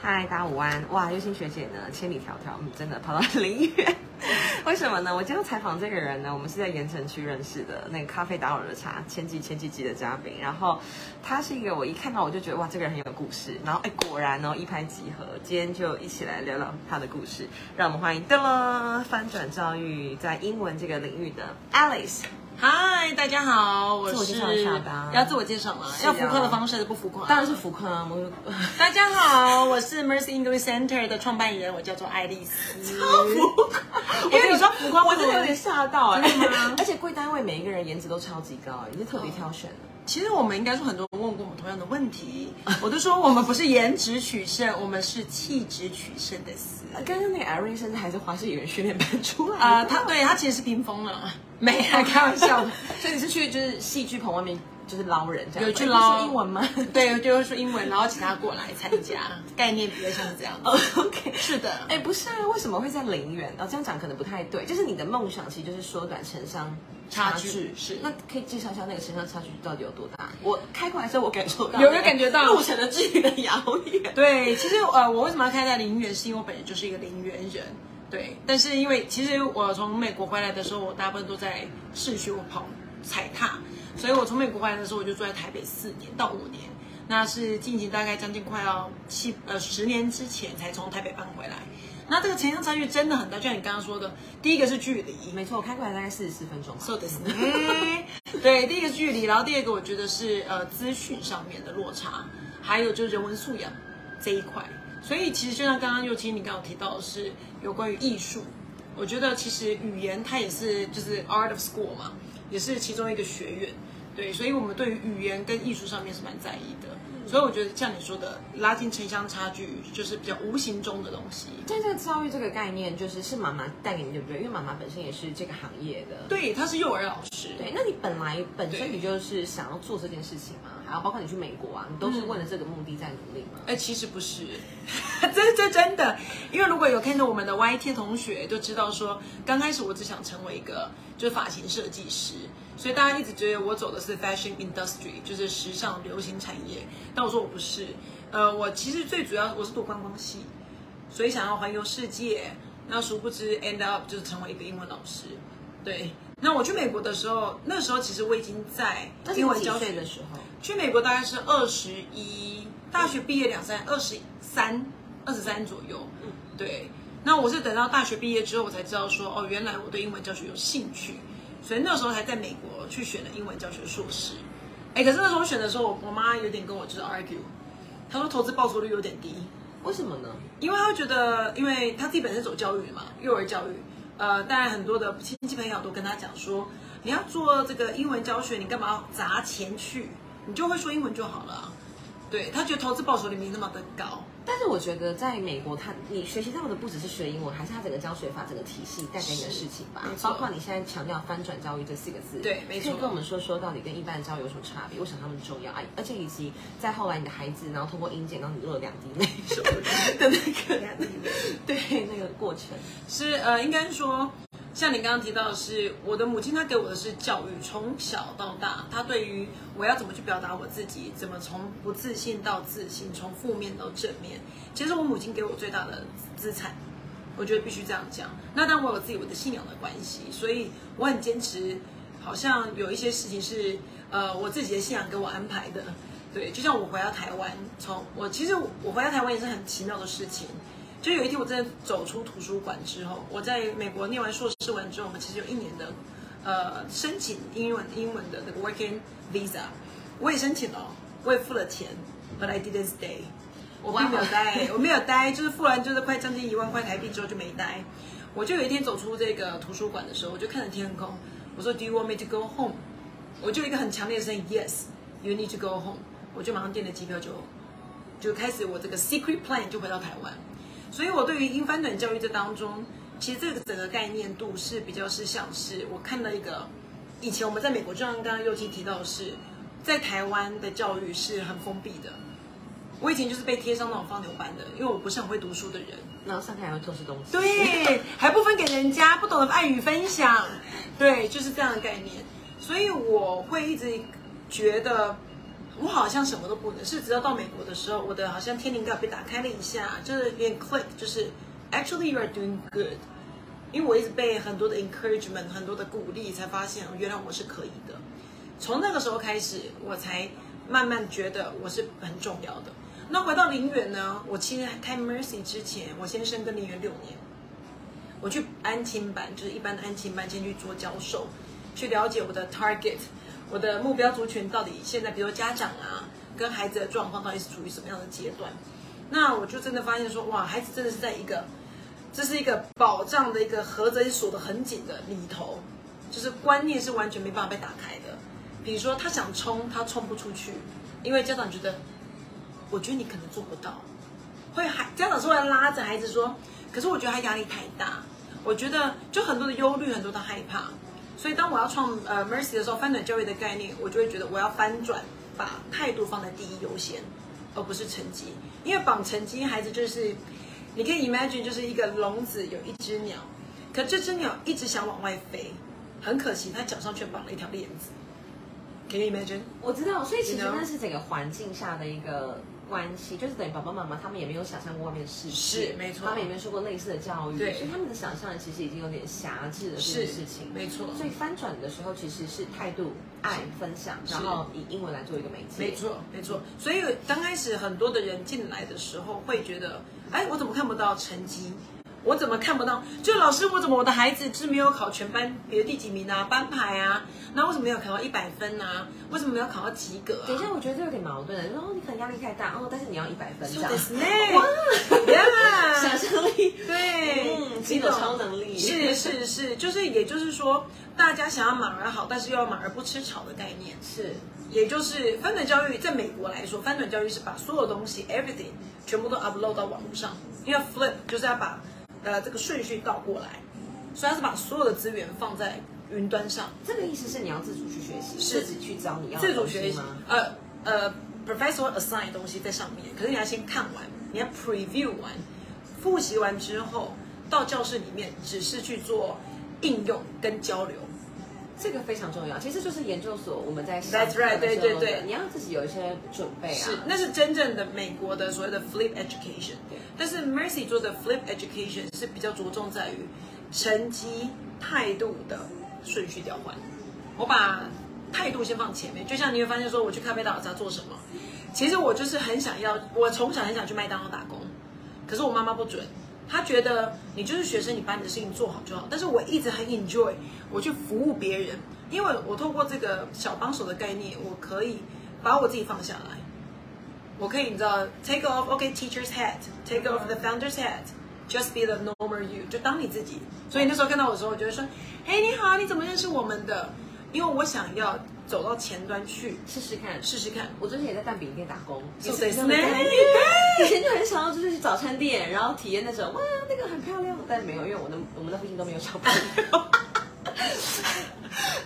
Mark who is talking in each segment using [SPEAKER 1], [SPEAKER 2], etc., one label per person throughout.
[SPEAKER 1] 嗨，大家午安！哇，优心学姐呢，千里迢迢，嗯，真的跑到林园，为什么呢？我今天要采访这个人呢，我们是在盐城区认识的，那个咖啡打扰的茶，前几前几集的嘉宾。然后他是一个，我一看到我就觉得哇，这个人很有故事。然后哎，果然哦，一拍即合，今天就一起来聊聊他的故事。让我们欢迎噔了翻转教育在英文这个领域的 Alice。
[SPEAKER 2] 嗨，大家好，我是
[SPEAKER 1] 自我介绍一下吧
[SPEAKER 2] 要自我介绍吗？
[SPEAKER 1] 啊
[SPEAKER 2] 要浮夸的方式还是不浮夸？
[SPEAKER 1] 当然是浮夸啊，我
[SPEAKER 2] 大家好，我是 Mercy English Center 的创办人，我叫做爱丽丝。因为你说浮夸，
[SPEAKER 1] 我真的有点吓到哎、而且贵单位每一个人颜值都超级高，也是特别挑选的。
[SPEAKER 2] 其实我们应该说很多人问过我们同样的问题，我都说我们不是颜值取胜，我们是气质取胜的丝。
[SPEAKER 1] 刚刚那个 Irene 甚至还是华视演员训练班出来的
[SPEAKER 2] 啊，他对他其实是冰封了，没啊，开玩笑的。
[SPEAKER 1] 所以你是去就是戏剧棚外面就是捞人这样，
[SPEAKER 2] 有去捞
[SPEAKER 1] 英文吗？
[SPEAKER 2] 对，就是说英文，然后请他过来参加，概念比较像是这样。
[SPEAKER 1] 哦，OK，
[SPEAKER 2] 是的，
[SPEAKER 1] 哎，不是啊，为什么会在陵园？哦，这样讲可能不太对。就是你的梦想其实就是缩短城乡差
[SPEAKER 2] 差
[SPEAKER 1] 距，
[SPEAKER 2] 是
[SPEAKER 1] 那可以介绍一下那个城乡差距到底有多大？我开过来的时候，我感受到
[SPEAKER 2] 有没有感觉到
[SPEAKER 1] 路程的距离的遥远。
[SPEAKER 2] 对，其实呃，我为什么要开在林园，是因为我本人就是一个林园人。对，但是因为其实我从美国回来的时候，我大部分都在市区我跑踩踏，所以我从美国回来的时候，我就住在台北四年到五年，那是近期大概将近快要七呃十年之前才从台北搬回来。那这个城乡差距真的很大，就像你刚刚说的，第一个是距离，
[SPEAKER 1] 没错，我开过来大概四十四分钟吧。
[SPEAKER 2] そうですね。对，第一个是距离，然后第二个我觉得是呃资讯上面的落差，还有就是人文素养这一块。 所以其实就像刚刚尤其你刚刚提到的是有关于艺术，我觉得其实语言它也是就是 art of school 嘛，也是其中一个学院。对，所以我们对于语言跟艺术上面是蛮在意的。所以我觉得像你说的，拉近城乡差距就是比较无形中的东西。
[SPEAKER 1] 但这个教育这个概念，就是是妈妈带给你，对不对？因为妈妈本身也是这个行业的。
[SPEAKER 2] 对，她是幼儿老师。
[SPEAKER 1] 对，那你本来本身你就是想要做这件事情吗？还有包括你去美国啊，你都是为了这个目的在努力吗？
[SPEAKER 2] 哎，其实不是，这这真的，因为如果有看到我们的 YT 同学就知道说，刚开始我只想成为一个就是发型设计师，所以大家一直觉得我走的是 fashion industry，就是时尚流行产业，但我说我不是，呃，我其实最主要我是读观光系，所以想要环游世界，那殊不知 end up 就是成为一个英文老师，对。那我去美国的时候，那时候其实我已经在英文教学
[SPEAKER 1] 的时候？
[SPEAKER 2] 去美国大概是二十一，大学毕业两三，二十三，二十三左右。嗯，对。那我是等到大学毕业之后，我才知道说，哦，原来我对英文教学有兴趣，所以那时候还在美国去选了英文教学硕士。哎，可是那时候我选的时候，我我妈有点跟我就是 argue，她说投资报酬率有点低，
[SPEAKER 1] 为什么呢？
[SPEAKER 2] 因为她觉得，因为她自己本身走教育嘛，幼儿教育，呃，当然很多的亲戚朋友都跟她讲说，你要做这个英文教学，你干嘛要砸钱去？你就会说英文就好了啊、对她觉得投资报酬率没那么的高。
[SPEAKER 1] 但是我觉得在美国，他你学习到的不只是学英文，还是他整个教学法、整个体系带给你的事情吧包括你现在强调翻转教育这四个字，
[SPEAKER 2] 对没错
[SPEAKER 1] 可以跟我们说说到底跟一般的教育有什么差别？为什么他们重要？啊，而且以及在后来你的孩子，然后通过英检，然后你录了两滴泪什么的那个，对那个过程。
[SPEAKER 2] 是呃，应该说，像你刚刚提到的是，我的母亲她给我的是教育，从小到大，她对于我要怎么去表达我自己，怎么从不自信到自信，从负面到正面，其实我母亲给我最大的资产，我觉得必须这样讲。那当然我有自己我的信仰的关系，所以我很坚持，好像有一些事情是呃我自己的信仰给我安排的。对，就像我回到台湾，从我其实我回到台湾也是很奇妙的事情。就有一天我真的走出图书馆之后，我在美国念完硕士完之后，我们其实有一年的呃申请英文英文的那个 working visa，我也申请了，我也付了钱，but I didn't stay，我并没有待，我没有待，就是付完就是快将近一万块台币之后就没待。我就有一天走出这个图书馆的时候，我就看着天空，我说 Do you want me to go home？我就一个很强烈的声音，Yes，you need to go home。我就马上订了机票就就开始我这个 secret plan 就回到台湾。所以我对于英翻短教育这当中，其实这个整个概念度是比较是像是我看到一个，以前我们在美国，就像刚刚右基提到的是，在台湾的教育是很封闭的。我以前就是被贴上那种放牛班的，因为我不是很会读书的人，
[SPEAKER 1] 然后上台还会偷吃东西。
[SPEAKER 2] 对，还不分给人家，不懂得爱与分享，对，就是这样的概念。所以我会一直觉得，我好像什么都不能，是直到到美国的时候，我的好像天灵盖被打开了一下，就是有点 click，就是 actually you are doing good。因为我一直被很多的 encouragement，很多的鼓励，才发现原来我是可以的。从那个时候开始，我才慢慢觉得我是很重要的。那回到林园呢？我其实开 Mercy 之前，我先生跟林园六年，我去安亲班，就是一般的安亲班，先去做教授，去了解我的 target，我的目标族群到底现在，比如家长啊，跟孩子的状况到底是处于什么样的阶段。那我就真的发现说，哇，孩子真的是在一个。这是一个保障的一个盒子，锁得很紧的里头，就是观念是完全没办法被打开的。比如说他想冲，他冲不出去，因为家长觉得，我觉得你可能做不到，会孩家长是会拉着孩子说，可是我觉得他压力太大，我觉得就很多的忧虑，很多的害怕。所以当我要创呃 Mercy 的时候，翻转教育的概念，我就会觉得我要翻转，把态度放在第一优先，而不是成绩，因为绑成绩，孩子就是。你可以 imagine 就是一个笼子有一只鸟，可这只鸟一直想往外飞，很可惜它脚上却绑了一条链子。Can you imagine？
[SPEAKER 1] 我知道，所以其实那是整个环境下的一个关系，就是等于爸爸妈妈他们也没有想象过外面的世界，
[SPEAKER 2] 是没错，
[SPEAKER 1] 他们也没有受过类似的教育，
[SPEAKER 2] 对，
[SPEAKER 1] 所以他们的想象其实已经有点狭制了这件事情，
[SPEAKER 2] 没错。
[SPEAKER 1] 所以翻转的时候其实是态度、爱、分享，然后以英文来做一个媒介，
[SPEAKER 2] 没错，没错。所以刚开始很多的人进来的时候会觉得。哎，我怎么看不到成绩？我怎么看不到？就老师，我怎么我的孩子是没有考全班，比如第几名啊，班牌啊？那为什么没有考到一百分啊？为什么没有考到及格？
[SPEAKER 1] 等一下，我觉得这有点矛盾。然后你可能压力太大，哦，但是你要一百分，这样。
[SPEAKER 2] 哇，
[SPEAKER 1] 想象力，
[SPEAKER 2] 对，
[SPEAKER 1] 嗯，一种超能力。
[SPEAKER 2] 是是是，就是也就是说，大家想要马儿好，但是又要马儿不吃草的概念。
[SPEAKER 1] 是。
[SPEAKER 2] 也就是翻转教育，在美国来说，翻转教育是把所有东西 everything 全部都 upload 到网络上，因为 flip 就是要把呃这个顺序倒过来，所以他是把所有的资源放在云端上。
[SPEAKER 1] 这个意思是你要自主去学习，
[SPEAKER 2] 自
[SPEAKER 1] 己去找你要
[SPEAKER 2] 自主学习呃呃，professor assign 东西在上面，可是你要先看完，你要 preview 完，复习完之后，到教室里面只是去做应用跟交流。
[SPEAKER 1] 这个非常重要，其实就是研究所我们在
[SPEAKER 2] 上 That's right，对对对，
[SPEAKER 1] 你要自己有一些准备啊。
[SPEAKER 2] 是，那是真正的美国的所谓的 flip education。对。但是 Mercy 做的 flip education 是比较着重在于成绩态度的顺序调换。我把态度先放前面，就像你会发现说，我去咖啡岛在做什么？其实我就是很想要，我从小很想去麦当劳打工，可是我妈妈不准。他觉得你就是学生，你把你的事情做好就好。但是我一直很 enjoy 我去服务别人，因为我透过这个小帮手的概念，我可以把我自己放下来。我可以你知道，take off OK teacher's hat，take off the founder's hat，just be the normal you，就当你自己。所以那时候看到我的时候，我就会说，嘿，你好，你怎么认识我们的？因为我想要。走到前端去
[SPEAKER 1] 试试看，
[SPEAKER 2] 试试看。
[SPEAKER 1] 我之前也在蛋饼店打工，
[SPEAKER 2] 是谁？是呢？
[SPEAKER 1] 以前就很想要就是去早餐店，然后体验那种哇，那个很漂亮，但没有，因为我的我们的附近都没有小朋友，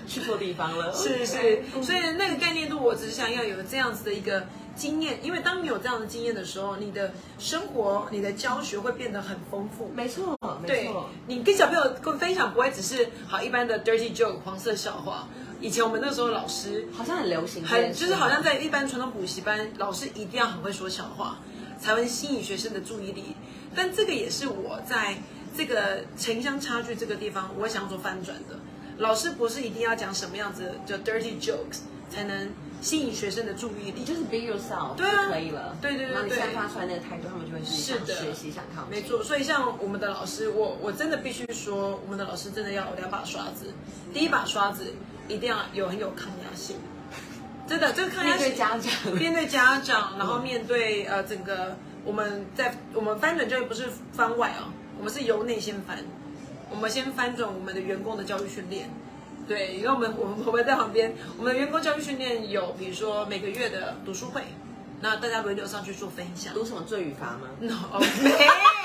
[SPEAKER 1] 去错地方了。
[SPEAKER 2] 是是，所以那个概念度，我只是想要有这样子的一个经验，因为当你有这样的经验的时候，你的生活、你的教学会变得很丰富。
[SPEAKER 1] 没错，没错。
[SPEAKER 2] 你跟小朋友分享不会只是好一般的 dirty joke 黄色笑话。以前我们那时候老师
[SPEAKER 1] 好像很流行，
[SPEAKER 2] 很就是好像在一般传统补习班，老师一定要很会说笑话，才会吸引学生的注意力。但这个也是我在这个城乡差距这个地方，我想做翻转的。老师不是一定要讲什么样子就 dirty jokes 才能吸引学生的注意力，
[SPEAKER 1] 就是 be yourself
[SPEAKER 2] 对啊，
[SPEAKER 1] 可以了。
[SPEAKER 2] 对对对对，
[SPEAKER 1] 你散发出来那个态度，他们就会是的学习想看。
[SPEAKER 2] 没错，所以像我们的老师，我我真的必须说，我们的老师真的要有两把刷子，第一把刷子。一定要有很有抗压性，真的，这个抗压性。
[SPEAKER 1] 面对家长，
[SPEAKER 2] 面对家长，然后面对呃整个我们在我们翻转教育不是翻外啊，我们是由内先翻，我们先翻转我们的员工的教育训练。对，因为我们我们我们在旁边，我们的员工教育训练有比如说每个月的读书会，那大家轮流上去做分享。
[SPEAKER 1] 读什么罪与罚吗
[SPEAKER 2] ？No，OK。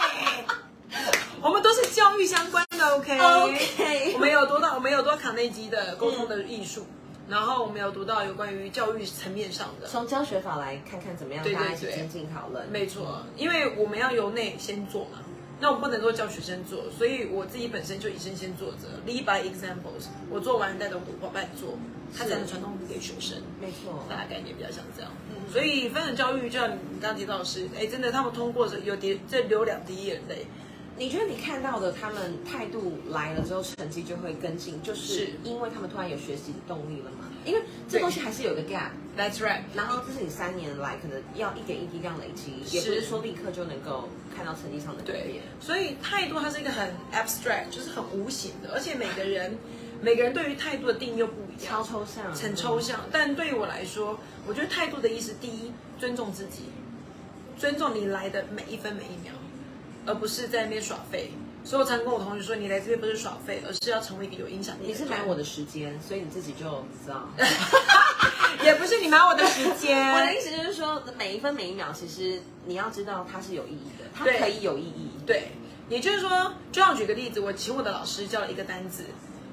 [SPEAKER 2] 我们都是教育相关的
[SPEAKER 1] ，OK OK
[SPEAKER 2] 我们有读到，我们有读卡内基的沟通的艺术，然后我们有读到有关于教育层面上的，
[SPEAKER 1] 从教学法来看看怎么样，大家一起精进讨论。
[SPEAKER 2] 没错，因为我们要由内先做嘛，那我不能够教学生做，所以我自己本身就以身先做则，lead by examples。我做完带着伙伴做，他才能传统给学生。
[SPEAKER 1] 没错，
[SPEAKER 2] 大概概念比较像这样。所以分等教育就像你刚刚提到的是，哎，真的他们通过这有滴这流两滴眼泪。
[SPEAKER 1] 你觉得你看到的他们态度来了之后，成绩就会跟进，就是因为他们突然有学习的动力了吗？因为这东西还是有个 gap。
[SPEAKER 2] That's right。
[SPEAKER 1] 然后这是你三年来可能要一点一滴这样累积，也不是说立刻就能够看到成绩上的改变。
[SPEAKER 2] 所以态度它是一个很 abstract，就是很无形的，而且每个人 每个人对于态度的定义又不一
[SPEAKER 1] 样，超抽象，
[SPEAKER 2] 很抽象。但对于我来说，我觉得态度的意思，第一，尊重自己，尊重你来的每一分每一秒。而不是在那边耍废，所以我常跟我同学说，你来这边不是耍废，而是要成为一个有影响力。
[SPEAKER 1] 你是买我的时间，所以你自己就知道。
[SPEAKER 2] 也不是你买我的时间，
[SPEAKER 1] 我的意思就是说，每一分每一秒，其实你要知道它是有意义的，它可以有意义。
[SPEAKER 2] 对，也就是说，就像举个例子，我请我的老师教了一个单字，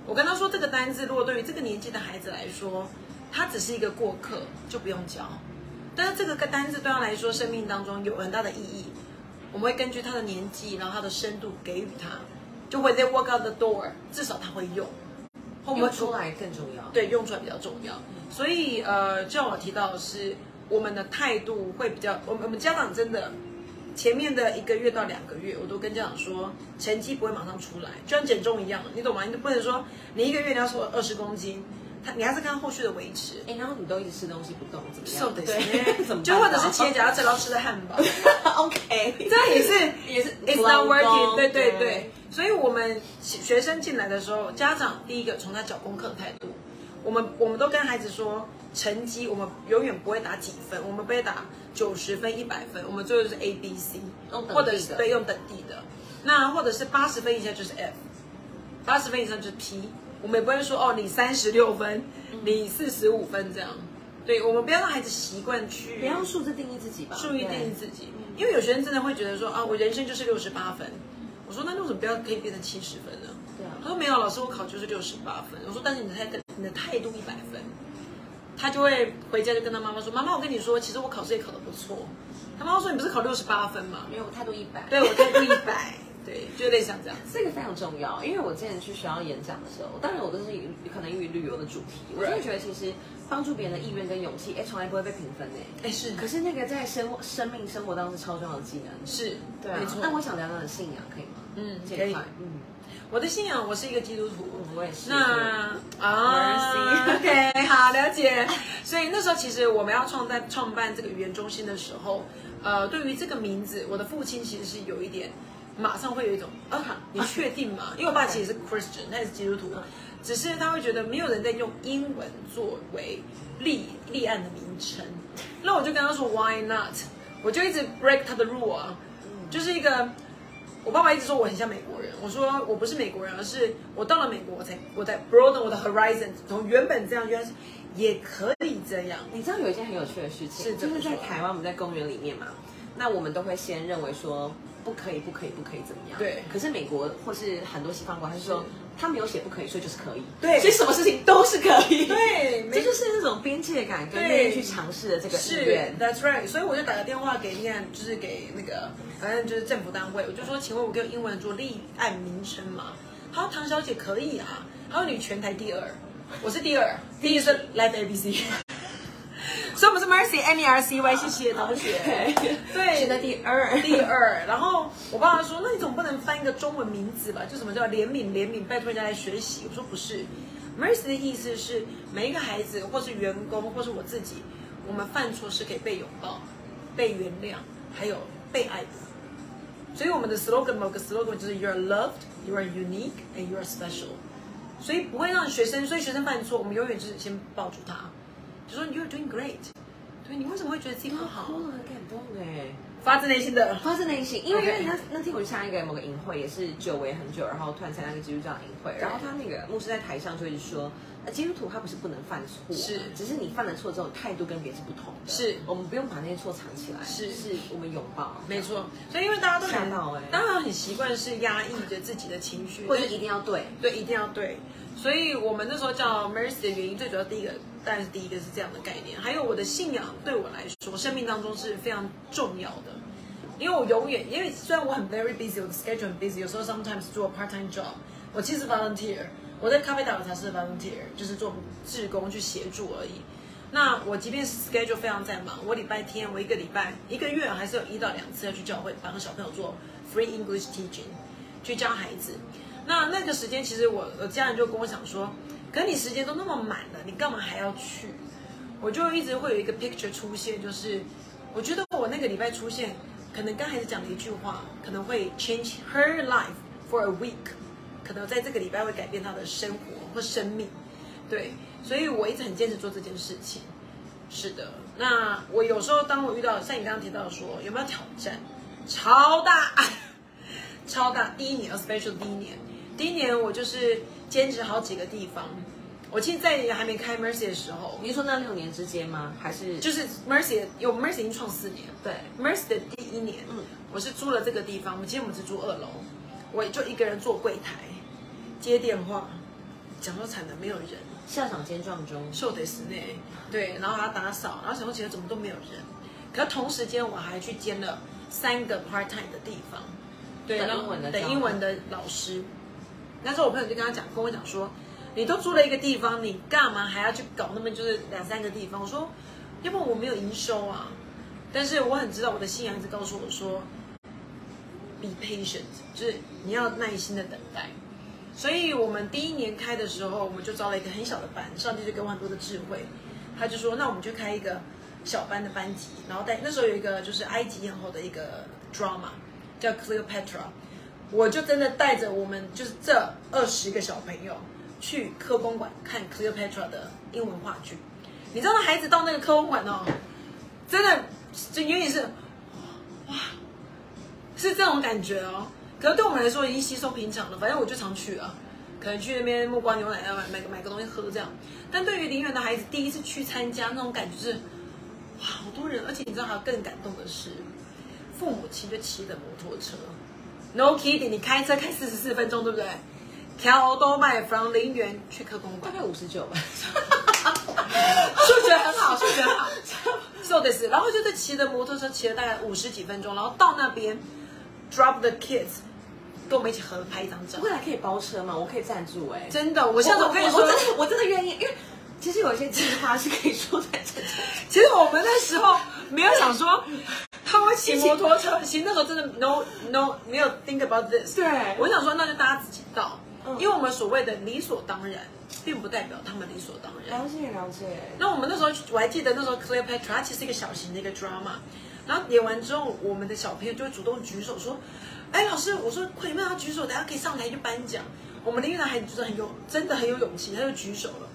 [SPEAKER 2] 我跟他说，这个单字如果对于这个年纪的孩子来说，他只是一个过客，就不用教。但是这个个单字对他来说，生命当中有很大的意义。我们会根据他的年纪，然后他的深度给予他，就会 they walk out the door，至少他会用，
[SPEAKER 1] 用出来更重要。
[SPEAKER 2] 对，用出来比较重要。所以呃，就像我提到的是，我们的态度会比较，我们我们家长真的前面的一个月到两个月，我都跟家长说，成绩不会马上出来，就像减重一样，你懂吗？你不能说你一个月你要瘦二十公斤。你还是看后续的维持，
[SPEAKER 1] 哎，然后你都一直吃东西不动，怎么样？
[SPEAKER 2] 对，怎么就或者是切假要吃到吃的汉堡，
[SPEAKER 1] OK，
[SPEAKER 2] 这也是也是 It's not working，对对对。所以我们学生进来的时候，家长第一个从他找功课的态度，我们我们都跟孩子说，成绩我们永远不会打几分，我们不会打九十分、一百分，我们最后是 A、B、C，或者是对用等地的，那或者是八十分以下就是 F，八十分以上就是 P。我们也不会说哦，你三十六分，你四十五分这样。对，我们不要让孩子习惯去，
[SPEAKER 1] 不要数字定义自己吧。
[SPEAKER 2] 数字定义自己，因为有学生真的会觉得说啊，我人生就是六十八分。我说那为什么不要可以变成七十分呢？
[SPEAKER 1] 对啊。
[SPEAKER 2] 他说没有，老师我考就是六十八分。我说但是你的态你的态度一百分，他就会回家就跟他妈妈说，妈妈我跟你说，其实我考试也考得不错。他妈妈说你不是考六十八分吗？
[SPEAKER 1] 没有，我态度一百。
[SPEAKER 2] 对我态度一百。对，就类似这样，
[SPEAKER 1] 这个非常重要。因为我之前去学校演讲的时候，当然我都是可能因为旅游的主题，我真的觉得其实帮助别人的意愿跟勇气，哎，从来不会被评分呢。
[SPEAKER 2] 哎，是。
[SPEAKER 1] 可是那个在生生命生活当中是超重要的技能。
[SPEAKER 2] 是，
[SPEAKER 1] 对，没错。那我想聊聊的信仰，可以吗？
[SPEAKER 2] 嗯，可以。嗯，我的信仰，我是一个基督徒。
[SPEAKER 1] 我也是。
[SPEAKER 2] 那啊，OK，好，了解。所以那时候其实我们要创办创办这个语言中心的时候，呃，对于这个名字，我的父亲其实是有一点。马上会有一种啊，你确定吗？因为我爸其实是 Christian，他也是基督徒，只是他会觉得没有人在用英文作为立立案的名称。那我就跟他说 Why not？我就一直 break 他的 rule 啊，就是一个我爸爸一直说我很像美国人，我说我不是美国人，而是我到了美国我才我在 broaden 我的 horizon，从原本这样原来是也可以这样。
[SPEAKER 1] 你知道有一件很有趣的事情，是就是在台湾我们在公园里面嘛，那我们都会先认为说。不可以，不可以，不可以怎么样？
[SPEAKER 2] 对。
[SPEAKER 1] 可是美国或是很多西方国家是说，他没有写不可以，所以就是可以。
[SPEAKER 2] 对。
[SPEAKER 1] 所以什么事情都是可以。
[SPEAKER 2] 对。
[SPEAKER 1] 这就是那种边界感跟愿意去尝试的这个意愿。
[SPEAKER 2] That's right。所以我就打个电话给你看，就是给那个反正就是政府单位，我就说，请问我用英文做立案名称吗？他说唐小姐可以啊。他说你全台第二，我是第二，第一是 Life ABC。所以我们是 Mercy M E R C Y，谢谢同学。
[SPEAKER 1] 对，现在第二，
[SPEAKER 2] 第二。然后我爸爸说：“那你总不能翻一个中文名字吧？就什么叫怜悯怜悯，拜托人家来学习。”我说：“不是，Mercy 的意思是每一个孩子，或是员工，或是我自己，我们犯错是可以被拥抱、被原谅，还有被爱的。所以我们的 slogan 某个 slogan 就是 You are loved, you are unique, and you are special。所以不会让学生，所以学生犯错，我们永远就是先抱住他。”就说 You're doing great，对你为什么会觉得自己不好？
[SPEAKER 1] 很感动哎，
[SPEAKER 2] 发自内心的，
[SPEAKER 1] 发自内心。因为因为那那天我去参加一个某个营会，也是久违很久，然后突然参加一个基督教营会，然后他那个牧师在台上就一直说，呃，基督徒他不是不能犯错，
[SPEAKER 2] 是，
[SPEAKER 1] 只是你犯了错之后态度跟别人是不同的，
[SPEAKER 2] 是。
[SPEAKER 1] 我们不用把那些错藏起来，
[SPEAKER 2] 是，
[SPEAKER 1] 是我们拥抱，
[SPEAKER 2] 没错。所以因为大家都
[SPEAKER 1] 很，到哎，
[SPEAKER 2] 当然很习惯是压抑着自己的情绪，
[SPEAKER 1] 或者一定要对，
[SPEAKER 2] 对，一定要对。所以我们那时候叫 Mercy 的原因，最主要第一个。但是第一个是这样的概念，还有我的信仰对我来说，生命当中是非常重要的。因为我永远，因为虽然我很 very busy，我的 schedule 很 busy，有时候 sometimes 做 part time job，我其实 volunteer，我在咖啡打茶是 volunteer，就是做志工去协助而已。那我即便是 schedule 非常在忙，我礼拜天我一个礼拜一个月还是有一到两次要去教会帮小朋友做 free English teaching，去教孩子。那那个时间其实我我家人就跟我讲说，可你时间都那么满了，你干嘛还要去？我就一直会有一个 picture 出现，就是我觉得我那个礼拜出现，可能跟孩子讲了一句话，可能会 change her life for a week，可能在这个礼拜会改变她的生活或生命。对，所以我一直很坚持做这件事情。是的，那我有时候当我遇到像你刚刚提到说有没有挑战，超大，超大。第一年，especially 第一年，第一年我就是兼职好几个地方。我其实，在还没开 Mercy 的时候，
[SPEAKER 1] 你说那六年之间吗？还是？
[SPEAKER 2] 就是 Mercy 有 Mercy 已经创四年，
[SPEAKER 1] 对。
[SPEAKER 2] Mercy 的第一年，嗯，我是租了这个地方。我们今天我们是住二楼，我就一个人坐柜台接电话，讲说惨的没有人，
[SPEAKER 1] 下场兼撞钟，
[SPEAKER 2] 受得死内，对，然后还要打扫，然后想说其实怎么都没有人，可同时间我还去兼了三个 part time 的地方，对，
[SPEAKER 1] 等英文的
[SPEAKER 2] 等英文的老师。那时候我朋友就跟他讲，跟我讲说，你都租了一个地方，你干嘛还要去搞那么就是两三个地方？我说，要不我没有营收啊。但是我很知道我的信仰一直告诉我说，be patient，就是你要耐心的等待。所以我们第一年开的时候，我们就招了一个很小的班，上帝就给我很多的智慧，他就说，那我们就开一个小班的班级，然后带那时候有一个就是埃及艳后的一个 drama 叫 Cleopatra，我就真的带着我们就是这二十个小朋友去科公馆看 Cleopatra 的英文话剧。你知道那孩子到那个科公馆哦，真的就有点是哇，是这种感觉哦。可是对我们来说已经稀松平常了，反正我就常去啊，可能去那边木瓜牛奶啊买买个买个东西喝这样。但对于林园的孩子，第一次去参加那种感觉是哇，好多人，而且你知道还有更感动的是，父母亲就骑着摩托车，no kidding，你开车开四十四分钟，对不对？条都卖 from 零元去客公馆，
[SPEAKER 1] 大概五十九吧。
[SPEAKER 2] 数学很好，数学很好。so this，然后就是骑着摩托车骑了大概五十几分钟，然后到那边 drop the kids，跟我们一起合拍一张照。
[SPEAKER 1] 未来可以包车吗？我可以赞助哎、
[SPEAKER 2] 真的，我下次我跟你说
[SPEAKER 1] 我，真的我真的愿意，因为其实有一些计划是可以说在这里。
[SPEAKER 2] 其实我们那时候没有想说他会骑摩托车，其实那时候真的 no no 没有 think about this。
[SPEAKER 1] 对
[SPEAKER 2] 我想说那就大家自己到，
[SPEAKER 1] 嗯
[SPEAKER 2] 因为我们所谓的理所当然，并不代表他们理所当然。
[SPEAKER 1] 了解了解。
[SPEAKER 2] 那我们那时候我还记得那时候 Cleopatra 它其实是一个小型的一个 drama，然后演完之后，我们的小朋友就会主动举手说：“哎，老师，我说快点让他举手，等下可以上台去颁奖。”我们的越南孩子就是很有，真的很有勇气，他就举手了。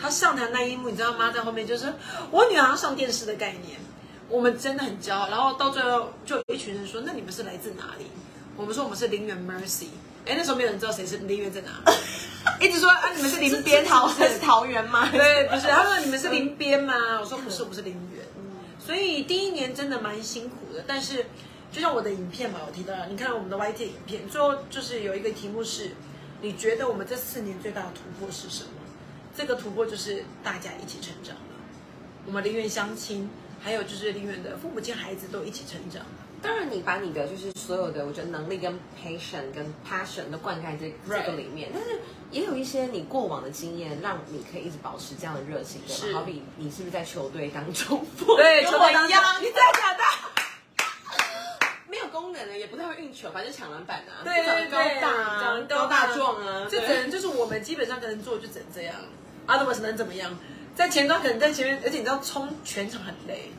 [SPEAKER 2] 他上台那一幕，你知道妈在后面就是我女儿要上电视的概念，我们真的很骄傲。然后到最后就有一群人说：“那你们是来自哪里？”我们说我们是林园 Mercy。哎，那时候没有人知道谁是林园在哪，一直说啊你们是林边
[SPEAKER 1] 桃
[SPEAKER 2] 是不是
[SPEAKER 1] 是桃园吗？
[SPEAKER 2] 对，不是，他说你们是林边吗？我说不是，我们是林园。所以第一年真的蛮辛苦的，但是就像我的影片嘛，我提到了，你看我们的 YT 影片，最后就是有一个题目是，你觉得我们这四年最大的突破是什么？这个突破就是大家一起成长了，我们林园相亲，还有就是林园的父母亲、孩子都一起成长。
[SPEAKER 1] 当然，你把你的就是所有的，我觉得能力跟 passion 跟 passion 都灌溉这这个里面，但是也有一些你过往的经验，让你可以一直保持这样的热情，对
[SPEAKER 2] 是？
[SPEAKER 1] 好比你是不是在球队当中，
[SPEAKER 2] 对
[SPEAKER 1] 跟
[SPEAKER 2] 球队当中
[SPEAKER 1] 我一样，
[SPEAKER 2] 你
[SPEAKER 1] 真的假的？没有功能的，也不太会运球，反正抢篮板啊，
[SPEAKER 2] 对
[SPEAKER 1] 长得高
[SPEAKER 2] 对对，
[SPEAKER 1] 大啊，
[SPEAKER 2] 长得
[SPEAKER 1] 高大壮啊，
[SPEAKER 2] 这
[SPEAKER 1] 对
[SPEAKER 2] 只能就是我们基本上可能做就只能这样，otherwise 能怎么样？在前端可能在前面，而且你知道冲全场很累，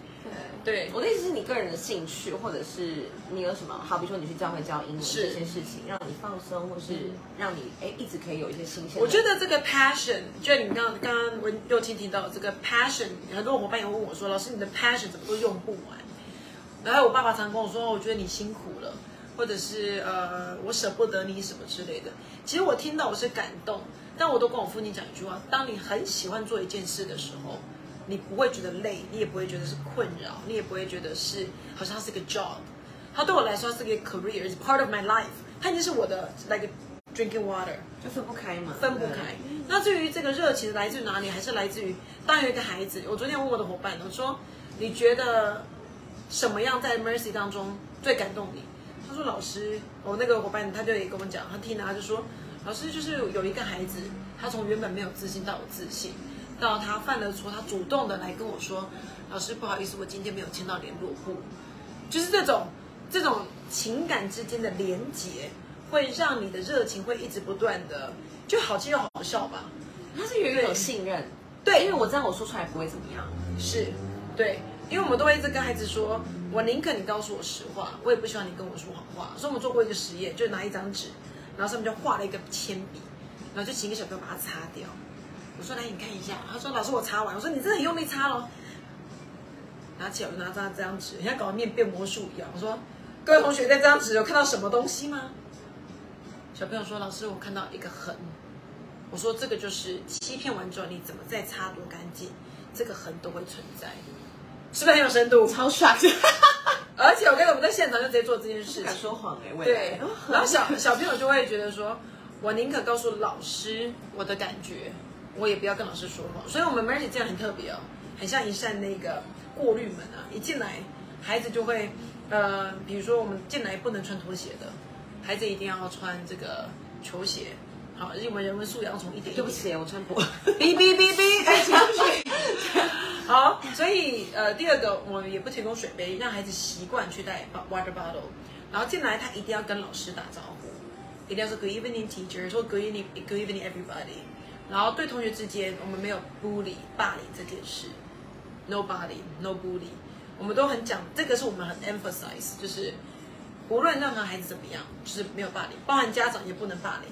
[SPEAKER 2] 对
[SPEAKER 1] 我的意思是你个人的兴趣，或者是你有什么，好比说你去教会教英文
[SPEAKER 2] 是
[SPEAKER 1] 这些事情，让你放松，或是让你哎一直可以有一些新鲜。
[SPEAKER 2] 我觉得这个 passion，就你刚刚刚刚文幼青提到的这个 passion，很多伙伴也问我说，老师你的 passion 怎么都用不完？然后我爸爸常跟我说，我觉得你辛苦了，或者是呃我舍不得你什么之类的。其实我听到我是感动，但我都跟我父亲讲一句话：当你很喜欢做一件事的时候，你不会觉得累，你也不会觉得是困扰，你也不会觉得是好像它是个 job。它对我来说它是个 career，is part of my life，它已经是我的 like drinking water。
[SPEAKER 1] 就分不开嘛，
[SPEAKER 2] 分不开。那至于这个热情来自于哪里，还是来自于当有一个孩子，我昨天问我的伙伴，我说你觉得什么样在 Mercy 当中最感动你？他说老师，我那个伙伴他就也跟我讲，他听了他就说老师就是有一个孩子，他从原本没有自信到有自信，到他犯了错，他主动的来跟我说，老师不好意思，我今天没有签到联络簿，就是这种这种情感之间的连结，会让你的热情会一直不断的，就好气又好笑吧。
[SPEAKER 1] 他是有一种信任，
[SPEAKER 2] 对
[SPEAKER 1] 因为我知道我说出来不会怎么样。
[SPEAKER 2] 是，对，因为我们都会一直跟孩子说，我宁可你告诉我实话，我也不希望你跟我说谎话。所以我们做过一个实验，就拿一张纸，然后上面就画了一个铅笔，然后就请一个小朋友把它擦掉。我说来你看一下，他说老师我擦完，我说你真的很用力擦咯。拿起来我就拿张这张纸，像搞得面变魔术一样。我说各位同学在这张纸有看到什么东西吗？小朋友说老师我看到一个痕。我说这个就是欺骗完之后，你怎么再擦多干净，这个痕都会存在，是不是很有深度？
[SPEAKER 1] 超 shock，
[SPEAKER 2] 而且我跟你我们在现场就直接做这件事情
[SPEAKER 1] 敢，说谎哎、未
[SPEAKER 2] 对。，然后小小朋友就会觉得说，我宁可告诉老师我的感觉，我也不要跟老师说谎。所以我们 Mercy 这样很特别哦，很像一扇那个过滤门啊，一进来孩子就会，呃，比如说我们进来不能穿拖鞋的，孩子一定要穿这个球鞋。好，因为我们人文素养从一点一点
[SPEAKER 1] 对不起，我穿薄。
[SPEAKER 2] 哔哔哔哔。好，所以呃，第二个我们也不提供水杯，让孩子习惯去带 water bottle，然后进来他一定要跟老师打招呼，一定要说 good evening teacher，说 good evening good evening everybody，然后对同学之间我们没有 bully 霸凌这件事，nobody no bully，我们都很讲这个是我们很 emphasize，就是无论任何孩子怎么样，就是没有霸凌，包含家长也不能霸凌，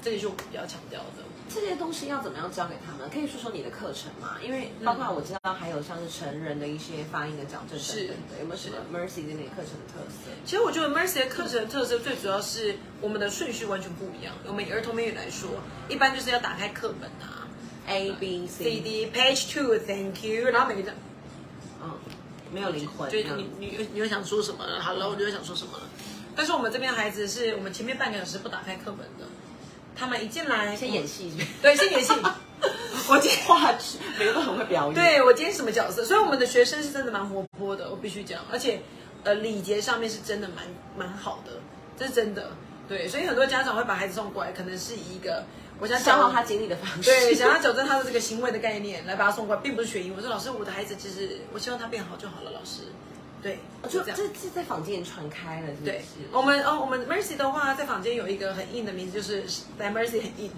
[SPEAKER 2] 这个是我们比较强调的。
[SPEAKER 1] 这些东西要怎么样教给他们？可以说说你的课程吗？因为包括我知道还有像是成人的一些发音的矫正等等的，有没有什么 Mercy 这边课程的特色？
[SPEAKER 2] 其实我觉得 Mercy 的课程的特色最主要是我们的顺序完全不一样。我们以儿童美语来说，一般就是要打开课本啊
[SPEAKER 1] A B，C
[SPEAKER 2] C D Page Two，Thank you，然后每个人
[SPEAKER 1] 嗯，没有灵魂，
[SPEAKER 2] 就你你你又想说什么了？好了，我就会想说什么了。但是我们这边孩子是我们前面半个小时不打开课本的，他们一进来
[SPEAKER 1] 先演，戏，
[SPEAKER 2] 对，先演戏。我今天
[SPEAKER 1] 话剧，每个都很会表演。
[SPEAKER 2] 对我今天什么角色？所以我们的学生是真的蛮活泼的，我必须讲，而且呃礼节上面是真的蛮蛮好的，这是真的。对，所以很多家长会把孩子送过来，可能是以一个我想讲
[SPEAKER 1] 消耗他精力的方式。
[SPEAKER 2] 对，想要矫正他的这个行为的概念来把他送过来，并不是学英文。我说老师，我的孩子其实我希望他变好就好了，老师。对，
[SPEAKER 1] 就
[SPEAKER 2] 这样。
[SPEAKER 1] 这这在房间传开了，是是
[SPEAKER 2] 对，我们哦，我们 Mercy 的话，在房间有一个很硬的名字，就是来 Mercy 很硬，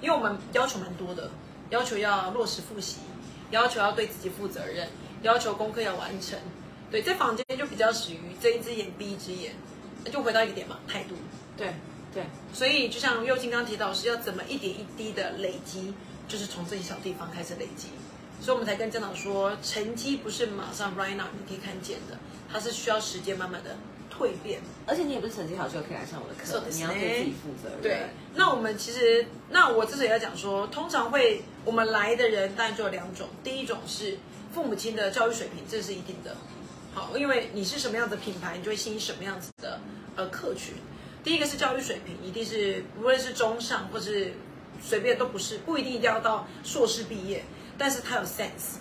[SPEAKER 2] 因为我们要求蛮多的，要求要落实复习，要求要对自己负责任，要求功课要完成。对，在房间就比较属于睁一只眼闭一只眼，那就回到一个点嘛，态度。
[SPEAKER 1] 对对，
[SPEAKER 2] 所以就像右金刚提到，是要怎么一点一滴的累积，就是从这些小地方开始累积。所以我们才跟家长说，成绩不是马上 right now 你可以看见的，它是需要时间慢慢的蜕变。
[SPEAKER 1] 而且你也不是成绩好就可以来上我的课，你要对自己负责任。
[SPEAKER 2] 对，那我们其实，那我之所以要讲说，通常会我们来的人当然就有两种，第一种是父母亲的教育水平，这是一定的。好，因为你是什么样的品牌，你就会吸引什么样子的呃客群。第一个是教育水平，一定是无论是中上或是随便都不是，不一定一定要到硕士毕业，但是他有 sense，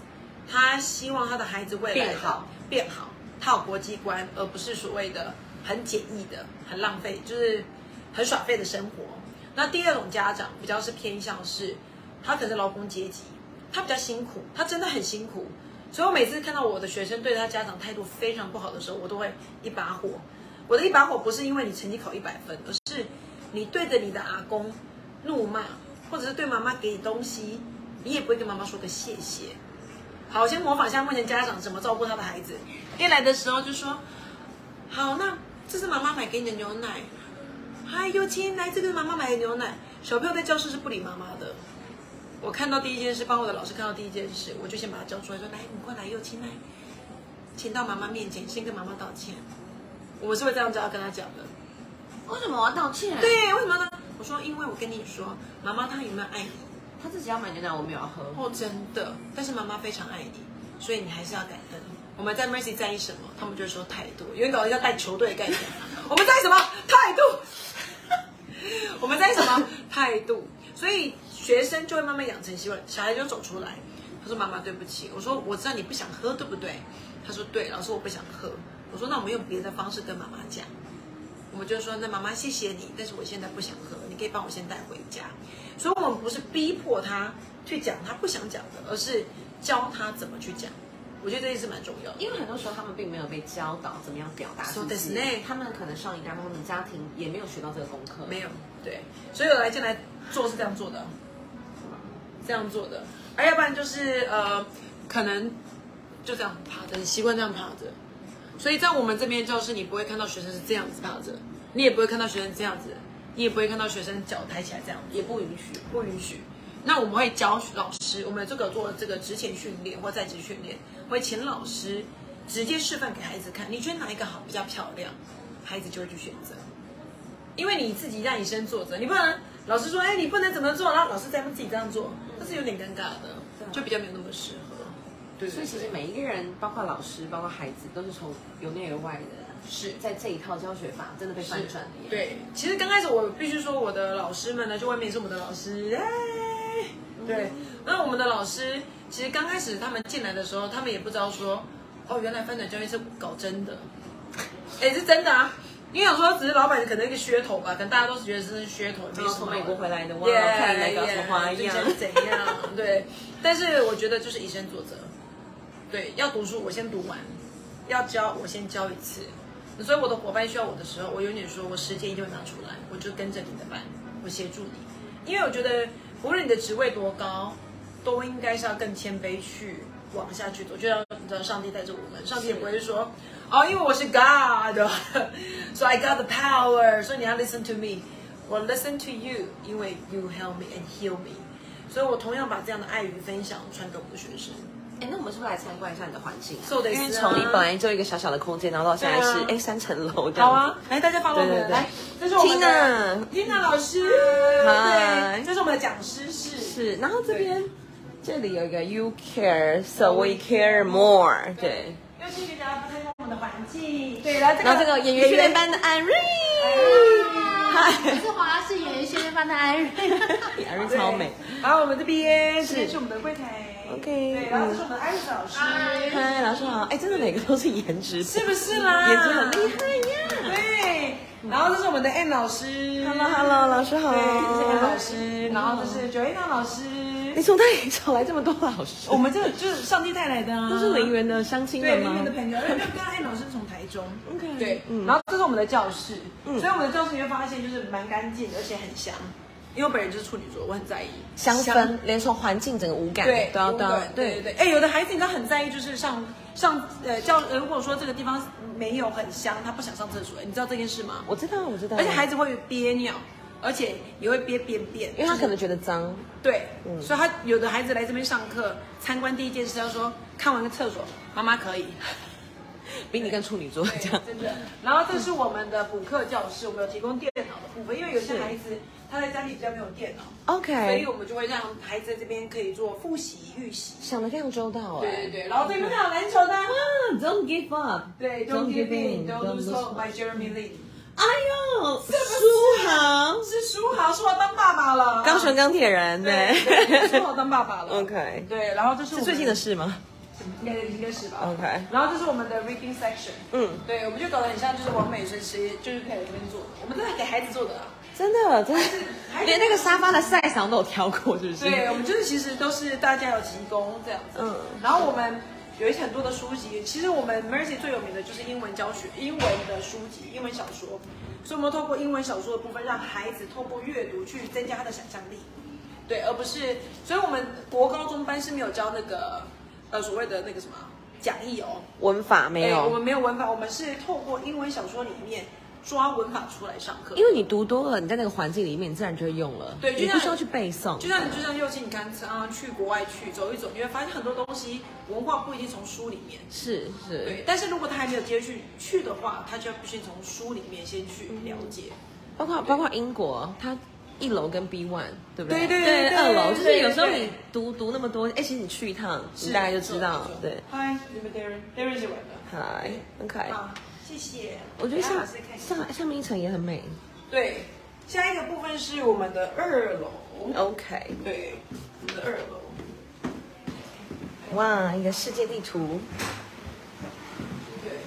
[SPEAKER 2] 他希望他的孩子未来
[SPEAKER 1] 变好
[SPEAKER 2] 变好，他有国际观，而不是所谓的很简易的、很浪费，就是很耍废的生活。那第二种家长比较是偏向是，他可能是劳工阶级，他比较辛苦，他真的很辛苦。所以我每次看到我的学生对他家长态度非常不好的时候，我都会一把火。我的一把火不是因为你成绩考一百分，而是你对着你的阿公怒骂，或者是对妈妈给你东西，你也不会跟妈妈说个谢谢。好，我先模仿一下目前家长怎么照顾他的孩子。一来的时候就说：“好，那这是妈妈买给你的牛奶。嗨，又亲，来，这个是妈妈买的牛奶。小朋友在教室是不理妈妈的。我看到第一件事，帮我的老师看到第一件事，我就先把他叫出来，说：来，你过来，又亲来，请到妈妈面前，先跟妈妈道歉。我是会这样子要跟他讲的。
[SPEAKER 1] 为什么我要道歉？，
[SPEAKER 2] 对，为什么呢？我说，因为我跟你说，妈妈她有没有爱你？
[SPEAKER 1] 他自己要买牛奶，我没有要喝。
[SPEAKER 2] 哦，真的，但是妈妈非常爱你，所以你还是要感恩。我们在 Mercy 在意什么？他们就会说态度，因为搞一个带球队的概念。我们在意什么态度？我们在意什么态度？所以学生就会慢慢养成习惯，小孩就走出来。他说：“妈妈，对不起。”我说：“我知道你不想喝，对不对？”他说：“对，老师，我不想喝。”我说：“那我们用别的方式跟妈妈讲。”我们就说那妈妈谢谢你，但是我现在不想喝，你可以帮我先带回家。所以我们不是逼迫他去讲他不想讲的，而是教他怎么去讲。我觉得这件事蛮重要的。
[SPEAKER 1] 因为很多时候他们并没有被教导怎么样表达自己，他们可能上一代他们家庭也没有学到这个功课。
[SPEAKER 2] 没有，对，所以我来进来做是这样做的，这样做的，而要不然就是呃，可能就这样趴着，习惯这样趴着。所以在我们这边教室，你不会看到学生是这样子趴着，你也不会看到学生这样子，你也不会看到学生脚抬起来这样，
[SPEAKER 1] 也不允许，
[SPEAKER 2] 不允许。那我们会教老师，我们这个做这个职前训练或在职训练，会请老师直接示范给孩子看。你觉得哪一个好比较漂亮，孩子就会去选择。因为你自己让你身坐着，你不能老师说，哎，你不能怎么做，然后老师再不自己这样做，那是有点尴尬的，就比较没有那么适合。
[SPEAKER 1] 对，所以其实每一个人，包括老师，包括孩子，都是从由内而外的，
[SPEAKER 2] 是
[SPEAKER 1] 在这一套教学法真的被翻转
[SPEAKER 2] 了。对，其实刚开始我必须说，我的老师们呢，就外面也是我们的老师，哎。对，那我们的老师其实刚开始他们进来的时候，他们也不知道说，哦，原来翻转教育是搞真的，哎，是真的啊。因为想说只是老板可能一个噱头吧，可能大家都是觉得是噱头，
[SPEAKER 1] 没有从美国回来的，哇，看那个什么花样，
[SPEAKER 2] 怎样？对，但是我觉得就是以身作则，对，要读书我先读完，要教我先教一次，所以我的伙伴需要我的时候，我永远说我时间一定会拿出来，我就跟着你的班，我协助你，因为我觉得。无论你的职位多高，都应该是要更谦卑去往下去走。就要你知道，上帝带着我们，上帝也不会说，哦，因为我是 God，so I got the power，所以你要 listen to me，我 listen to you，因为 you help me and heal me，所以我同样把这样的爱与分享传给我的学生。
[SPEAKER 1] 哎，那我们是不是来参观一下你的环境？
[SPEAKER 2] 因
[SPEAKER 1] 为从你本来就一个小小的空间，然后到现在是哎三层楼这样。
[SPEAKER 2] 好啊，来大家帮我们来，这是我们的 Tina 老师，对，这是我们的讲师室。
[SPEAKER 1] 是，然后这边这里有一个 You care, so we care more。对。
[SPEAKER 2] 又继续聊参观我们的环境。对，然
[SPEAKER 1] 后这个演员训练班的安瑞。
[SPEAKER 3] 嗨，我是华视演员训练班的安瑞。
[SPEAKER 1] 安瑞超美。
[SPEAKER 2] 然后我们这边是是我们的柜台。
[SPEAKER 1] OK，
[SPEAKER 2] 对，然后这是我们的艾瑞老师，嗨，
[SPEAKER 1] 老师好，哎，真的每个都是颜值，
[SPEAKER 2] 是不是啦？
[SPEAKER 1] 颜值很厉害
[SPEAKER 2] 呀。对，然后这是我们的 M 老师
[SPEAKER 1] ，Hello，Hello，老师好，
[SPEAKER 2] 对，这是 M 老师，然后这是 Joanna 老师，
[SPEAKER 1] 你从哪里找来这么多老师？
[SPEAKER 2] 我们这个就是上帝带来的啊，
[SPEAKER 1] 都是林园的相亲的吗？
[SPEAKER 2] 对，林园的朋友，因为刚刚 M 老师从台中
[SPEAKER 1] ，OK，
[SPEAKER 2] 对，然后这是我们的教室，所以我们的教室你会发现就是蛮干净，而且很香。因为我本人就是处女座，我很在意
[SPEAKER 1] 香氛，连从环境整个五感都要
[SPEAKER 2] 对对对。哎，有的孩子你知道很在意，就是上上呃教，如果说这个地方没有很香，他不想上厕所，你知道这件事吗？
[SPEAKER 1] 我知道，我知道。
[SPEAKER 2] 而且孩子会憋尿，而且也会憋便便，
[SPEAKER 1] 因为他可能觉得脏。
[SPEAKER 2] 对，所以他有的孩子来这边上课参观，第一件事要说看完个厕所，妈妈可以。
[SPEAKER 1] 比你更处女座这样，
[SPEAKER 2] 真的。然后这是我们的补课教室，我们有提供电脑的部分，因为有些孩子他在家里比较没有电脑
[SPEAKER 1] ，OK，
[SPEAKER 2] 所以我们就会让孩子在这边可以做复习预习，
[SPEAKER 1] 想的非常周到
[SPEAKER 2] 哎。对对对，然后这边还有篮球的
[SPEAKER 1] ，Don't give up，
[SPEAKER 2] 对，Don't give in，Don't lose hope，by Jeremy Lin。
[SPEAKER 1] 哎呦，书豪
[SPEAKER 2] 是书豪，书豪当爸爸了，
[SPEAKER 1] 钢雄钢铁人，对，
[SPEAKER 2] 书豪当爸爸了
[SPEAKER 1] ，OK，
[SPEAKER 2] 对，然后这是
[SPEAKER 1] 最近的事吗？
[SPEAKER 2] 应该应该是吧。
[SPEAKER 1] OK。
[SPEAKER 2] 然后这是我们的 reading section。嗯。对，我们就搞得很像，就是王美随时就是可以来这边做。我们都是给孩子做的啊。
[SPEAKER 1] 真的，真的是。连那个沙发的晒场都有挑过，是不是？
[SPEAKER 2] 对，我们就是其实都是大家有提供这样子。嗯。然后我们有一很多的书籍，其实我们 Mercy 最有名的就是英文教学，英文的书籍，英文小说。所以我们透过英文小说的部分，让孩子透过阅读去增加他的想象力。对，而不是，所以我们国高中班是没有教那个。呃，所谓的那个什么讲义哦，
[SPEAKER 1] 文法没有，
[SPEAKER 2] 我们没有文法，我们是透过英文小说里面抓文法出来上课。
[SPEAKER 1] 因为你读多了，你在那个环境里面，你自然就会用了。
[SPEAKER 2] 对，
[SPEAKER 1] 你不需要去背诵。
[SPEAKER 2] 就像你就像幼庆，你刚啊，去国外去走一走，你会发现很多东西文化不一定从书里面。
[SPEAKER 1] 是是。
[SPEAKER 2] 对，但是如果他还没有接去去的话，他就要必须从书里面先去了解。
[SPEAKER 1] 包括包括英国，他。一楼跟 B one 对不对？
[SPEAKER 2] 对对对，
[SPEAKER 1] 二楼就是有时候你读读那么多，哎，其实你去一趟，你大概就知道。对。
[SPEAKER 2] Hi, Darren. Darren 是玩的。
[SPEAKER 1] Hi，很可爱。
[SPEAKER 2] 好，谢谢。
[SPEAKER 1] 我觉得下下下面一层也很美。
[SPEAKER 2] 对，下一个部分是我们的二楼。
[SPEAKER 1] OK。
[SPEAKER 2] 对，我们的二楼。
[SPEAKER 1] 哇，一个世界地图。
[SPEAKER 2] 对。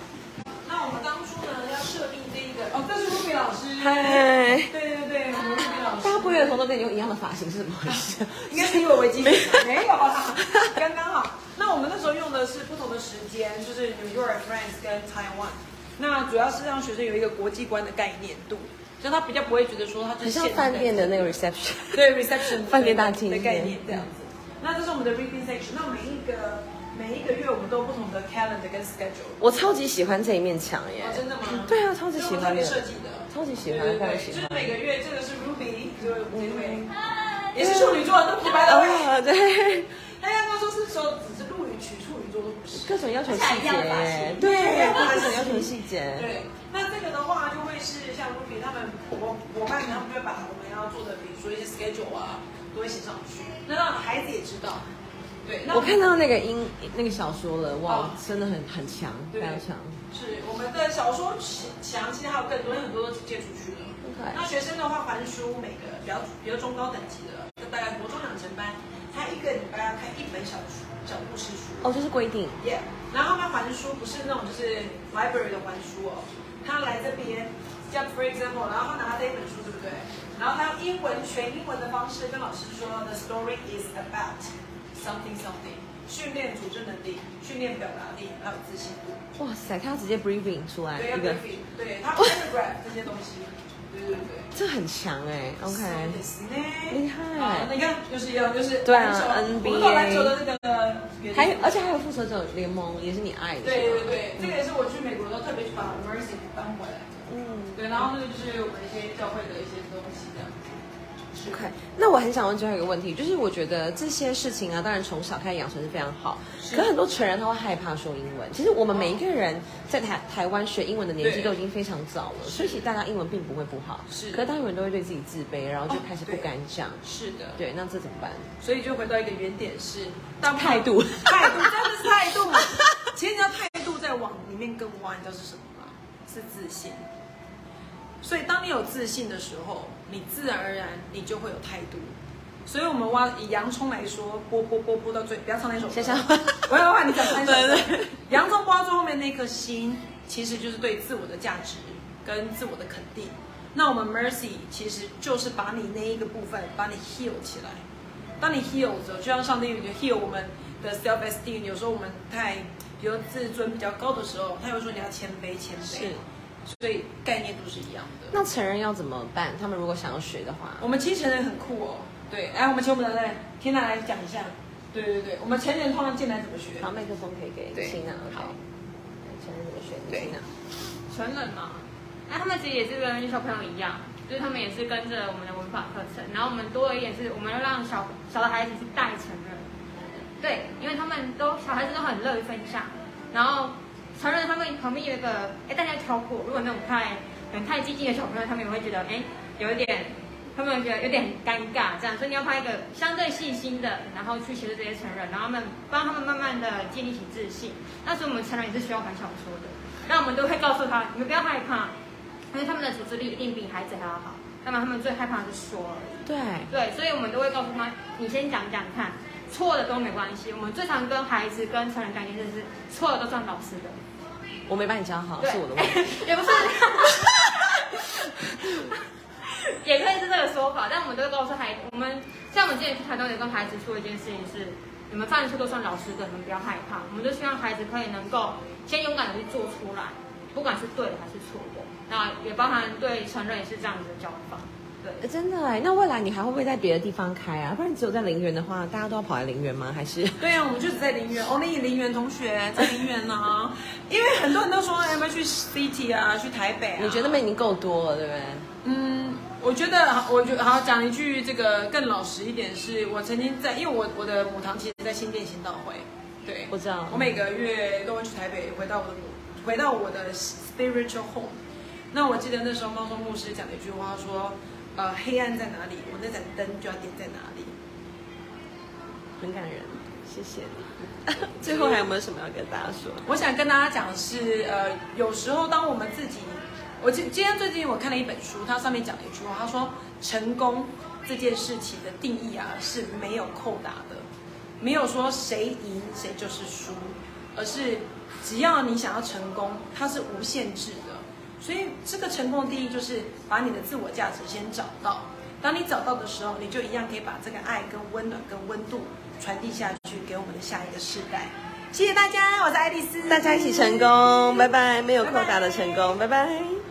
[SPEAKER 2] 那我们当初呢要设定这一个，哦，这是 Ruby 老
[SPEAKER 1] 嗨，
[SPEAKER 2] 对对对，我们 Ruby 老师。
[SPEAKER 1] 大家不约而同都跟你用一样的发型是怎么回事？
[SPEAKER 2] 应该是以我为基准吧，没有啦，刚刚好。那我们那时候用的是不同的时间，就是 New York、France 跟 Taiwan。那主要是让学生有一个国际观的概念度，所以他比较不会觉得说他就
[SPEAKER 1] 很像
[SPEAKER 2] 是
[SPEAKER 1] 饭店的那
[SPEAKER 2] 个
[SPEAKER 1] 个 reception。
[SPEAKER 2] 对 reception
[SPEAKER 1] 饭店大厅
[SPEAKER 2] 的概念这样子。那这是我们的 reading section。那每一个每一个月我们都有不同的 calendar 跟 schedule。
[SPEAKER 1] 我超级喜欢这一面墙耶
[SPEAKER 2] 哦，！真的吗？
[SPEAKER 1] 对啊，超级喜欢的，
[SPEAKER 2] 设计的。
[SPEAKER 1] 超级喜欢，
[SPEAKER 2] 对对对，
[SPEAKER 1] 非常喜欢。
[SPEAKER 2] 就是每个月这个是 Ruby，就是这位，也是处女座的，对不，白的位。
[SPEAKER 1] 啊，对，
[SPEAKER 2] 大家都说是说只是录语取，处
[SPEAKER 1] 各种要求细节对，各种要求细节。
[SPEAKER 2] 对，那这个的话就会是像 Ruby 他们伙伙伴们，他们就会把我们要做的，比如说一些 schedule 啊，都会写上去，那让孩子也知道。对，那
[SPEAKER 1] 我看到那个英那个小说了，哇
[SPEAKER 2] 哦，
[SPEAKER 1] 真的很很强，非
[SPEAKER 2] 对
[SPEAKER 1] 常强。
[SPEAKER 2] 是我们的小说强，其实还有更多，很多都借出去了。那学生的话，还书每个比较比较中高等级的，就大概国中养成班，他一个礼拜要看一本小书小故事书。
[SPEAKER 1] 哦，这是规定。
[SPEAKER 2] Yeah，然后他们还书不是那种就是 library 的还书哦，他来这边，像 for example，然后他拿这一本书，对不对？然后他用英文全英文的方式跟老师说，the story is about something something，训练组织能力，训练表达力，还有自信度。
[SPEAKER 1] 哇塞，他要直接 briefing 出来
[SPEAKER 2] 对，要
[SPEAKER 1] 一个
[SPEAKER 2] ，briefing，对，他 paragraph 这些东西。
[SPEAKER 1] 这很强哎。OK，厉
[SPEAKER 2] 厉
[SPEAKER 1] 害
[SPEAKER 2] 你看，就是一样，就是
[SPEAKER 1] 对啊 NBA
[SPEAKER 2] 我们做篮球的那个，
[SPEAKER 1] 还有而且还有复仇者联盟也是你爱的。
[SPEAKER 2] 对对对，这个也是我去美国的时候特别去把 Mercy 搬回来。
[SPEAKER 1] 嗯。
[SPEAKER 2] 对，然后那个就是我们一些教会的一些东西。
[SPEAKER 1] OK，那我很想问最后一个问题，就是我觉得这些事情啊，当然从小开始养成是非常好，
[SPEAKER 2] 是
[SPEAKER 1] 可很多成人他会害怕说英文。其实我们每一个人在台台湾学英文的年纪都已经非常早了，所以其实大家英文并不会不好，
[SPEAKER 2] 是
[SPEAKER 1] 可是当然都会对自己自卑，然后就
[SPEAKER 2] 哦
[SPEAKER 1] 开始不
[SPEAKER 2] 对
[SPEAKER 1] 敢讲。
[SPEAKER 2] 是的，
[SPEAKER 1] 对，那这怎么办？
[SPEAKER 2] 所以就回到一个原点是当
[SPEAKER 1] 态度
[SPEAKER 2] 态度真的是态度。其实你知道态度在往里面更挖，你知道是什么吗？是自信。所以当你有自信的时候，你自然而然你就会有态度。所以我们挖以洋葱来说，剥剥剥剥到最，不要唱那首歌。
[SPEAKER 1] 先生
[SPEAKER 2] 我要换你讲三首 歌。
[SPEAKER 1] 对对
[SPEAKER 2] 洋葱剥到最后面那颗心，其实就是对自我的价值跟自我的肯定。那我们 mercy 其实就是把你那一个部分把你 heal 起来。当你 heal 之后，就像上帝就 heal 我们的 self esteem，有时候我们太比如自尊比较高的时候，他会说你要谦卑谦卑。
[SPEAKER 1] 是。
[SPEAKER 2] 所以概念都是一样的。
[SPEAKER 1] 那成人要怎么办？他们如果想要学的话，
[SPEAKER 2] 我们其实成人很酷哦。对，来，我们请我们的来天娜来讲一下。对对对，我们成人通常进来怎么学？
[SPEAKER 1] 好，麦克风可以给
[SPEAKER 2] 对
[SPEAKER 1] 欣娜。
[SPEAKER 2] 好
[SPEAKER 1] 成人怎么学？
[SPEAKER 2] 对
[SPEAKER 1] 欣娜。
[SPEAKER 4] 成人嘛，那他们其实也是跟小朋友一样，就是他们也是跟着我们的文法课程，然后我们多了一点是，我们要让小小的孩子去带成人，对，因为他们都小孩子都很乐于分享，然后成人他们旁边有一个，哎，大家挑过，如果那种太很太激进的小朋友，他们也会觉得，哎，有一点。他们觉得有点尴尬，这样，所以你要拍一个相对细心的，然后去协助这些成人，然后他们帮他们慢慢的建立起自信。那时候我们成人也是需要很小说的，那我们都会告诉他，你们不要害怕，因为他们的组织力一定比孩子还要好。那么他们最害怕的是说。
[SPEAKER 1] 对，
[SPEAKER 4] 对，所以我们都会告诉他，你先讲讲看，错的都没关系。我们最常跟孩子、跟成人讲一件事是，错的都算老师的。
[SPEAKER 1] 我没把你教好，是我的问题。
[SPEAKER 4] 也不是，也可以是这个说法，但我们都会告诉孩子，我们像我们之前去台东也跟孩子说一件事情是，你们犯错都算老师的，你们不要害怕，我们就希望孩子可以能够先勇敢的去做出来，不管是对的还是错的，那也包含对成人也是这样子的教法，对。
[SPEAKER 1] 呃真的哎，那未来你还会不会在别的地方开啊？不然只有在陵园的话，大家都要跑来陵园吗？还是？
[SPEAKER 2] 对啊，我们就只在陵园，only 陵园同学在陵园呢。因为很多人都说要不要去 city 啊，去台北啊。
[SPEAKER 1] 你觉得那边已经够多了，对不对？
[SPEAKER 2] 嗯，我觉得，我觉得好讲一句这个更老实一点是，我曾经在，因为我我的母堂其实在新店行道会，对，
[SPEAKER 1] 我知道
[SPEAKER 2] 我每个月都会去台北，回到我的母，回到我的 spiritual home。那我记得那时候猫松牧师讲了一句话，他说，呃，黑暗在哪里，我那盏灯就要点在哪里。
[SPEAKER 1] 很感人，谢谢你。最后还有没有什么要跟大家说？
[SPEAKER 2] 我想跟大家讲的是，呃，有时候当我们自己，我今今天最近我看了一本书，它上面讲了一句话，他说成功这件事情的定义啊是没有扣打的，没有说谁赢谁就是输，而是只要你想要成功，它是无限制的。所以这个成功的定义就是把你的自我价值先找到。当你找到的时候，你就一样可以把这个爱、跟温暖、跟温度传递下去给我们的下一个世代。谢谢大家，我是爱丽丝，
[SPEAKER 1] 大家一起成功，拜拜！没有扣打的成功，拜拜。